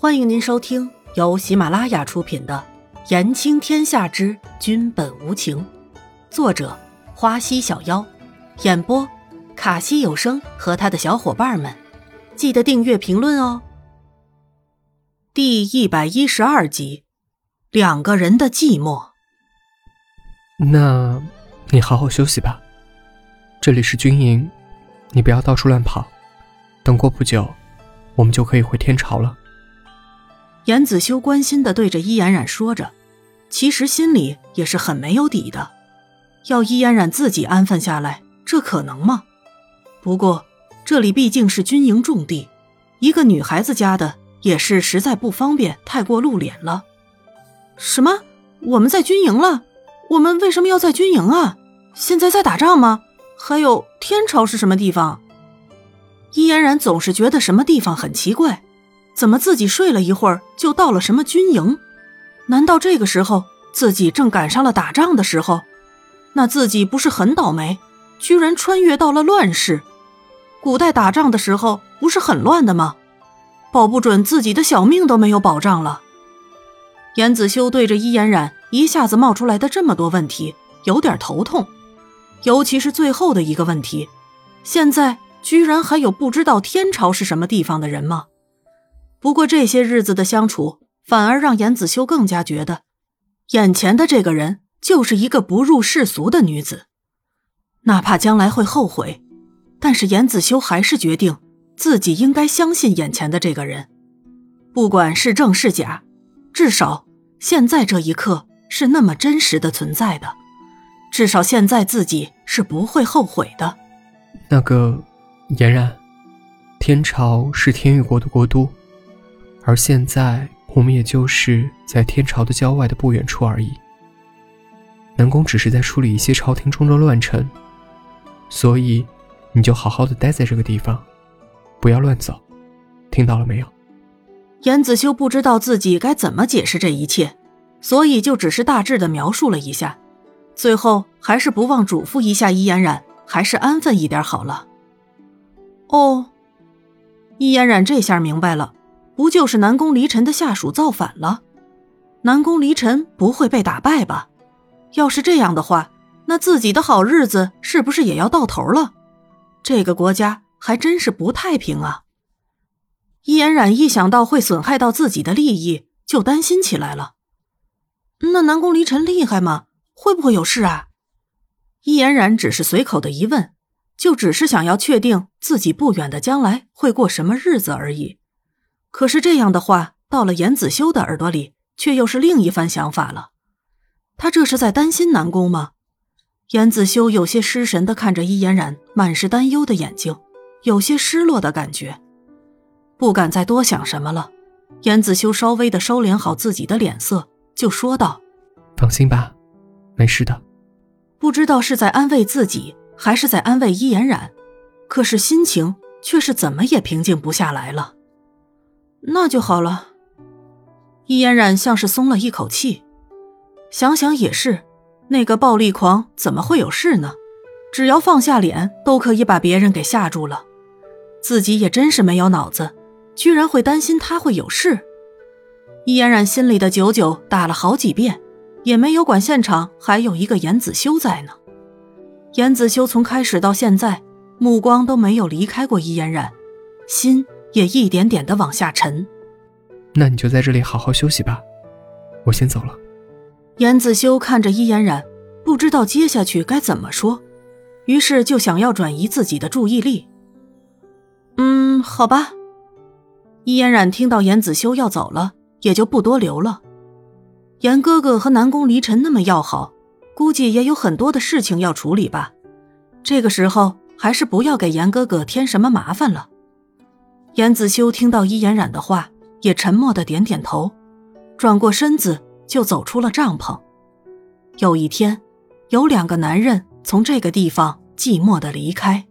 欢迎您收听由喜马拉雅出品的《言情天下之君本无情》，作者花溪小妖，演播卡西有声和他的小伙伴们。记得订阅、评论哦。第一百一十二集，两个人的寂寞。那，你好好休息吧。这里是军营，你不要到处乱跑。等过不久，我们就可以回天朝了。严子修关心的对着伊嫣然说着，其实心里也是很没有底的。要伊嫣然自己安分下来，这可能吗？不过这里毕竟是军营重地，一个女孩子家的也是实在不方便太过露脸了。什么？我们在军营了？我们为什么要在军营啊？现在在打仗吗？还有天朝是什么地方？伊嫣然总是觉得什么地方很奇怪。怎么自己睡了一会儿就到了什么军营？难道这个时候自己正赶上了打仗的时候？那自己不是很倒霉，居然穿越到了乱世？古代打仗的时候不是很乱的吗？保不准自己的小命都没有保障了。严子修对着伊嫣染一下子冒出来的这么多问题有点头痛，尤其是最后的一个问题：现在居然还有不知道天朝是什么地方的人吗？不过这些日子的相处，反而让严子修更加觉得，眼前的这个人就是一个不入世俗的女子。哪怕将来会后悔，但是严子修还是决定自己应该相信眼前的这个人，不管是正是假，至少现在这一刻是那么真实的存在的。至少现在自己是不会后悔的。那个嫣然，天朝是天域国的国都。而现在，我们也就是在天朝的郊外的不远处而已。南宫只是在处理一些朝廷中的乱臣，所以你就好好的待在这个地方，不要乱走，听到了没有？严子修不知道自己该怎么解释这一切，所以就只是大致的描述了一下，最后还是不忘嘱咐一下伊嫣然，还是安分一点好了。哦，伊嫣然这下明白了。不就是南宫离尘的下属造反了？南宫离尘不会被打败吧？要是这样的话，那自己的好日子是不是也要到头了？这个国家还真是不太平啊！伊嫣然一想到会损害到自己的利益，就担心起来了。那南宫离尘厉害吗？会不会有事啊？伊嫣然只是随口的一问，就只是想要确定自己不远的将来会过什么日子而已。可是这样的话，到了严子修的耳朵里，却又是另一番想法了。他这是在担心南宫吗？严子修有些失神的看着伊嫣然满是担忧的眼睛，有些失落的感觉，不敢再多想什么了。严子修稍微的收敛好自己的脸色，就说道：“放心吧，没事的。”不知道是在安慰自己，还是在安慰伊嫣然，可是心情却是怎么也平静不下来了。那就好了。伊嫣然像是松了一口气，想想也是，那个暴力狂怎么会有事呢？只要放下脸，都可以把别人给吓住了。自己也真是没有脑子，居然会担心他会有事。伊嫣然心里的九九打了好几遍，也没有管现场还有一个严子修在呢。严子修从开始到现在，目光都没有离开过伊嫣然，心。也一点点的往下沉。那你就在这里好好休息吧，我先走了。严子修看着伊嫣然，不知道接下去该怎么说，于是就想要转移自己的注意力。嗯，好吧。伊嫣然听到严子修要走了，也就不多留了。严哥哥和南宫离尘那么要好，估计也有很多的事情要处理吧。这个时候还是不要给严哥哥添什么麻烦了。严子修听到伊颜染的话，也沉默的点点头，转过身子就走出了帐篷。有一天，有两个男人从这个地方寂寞的离开。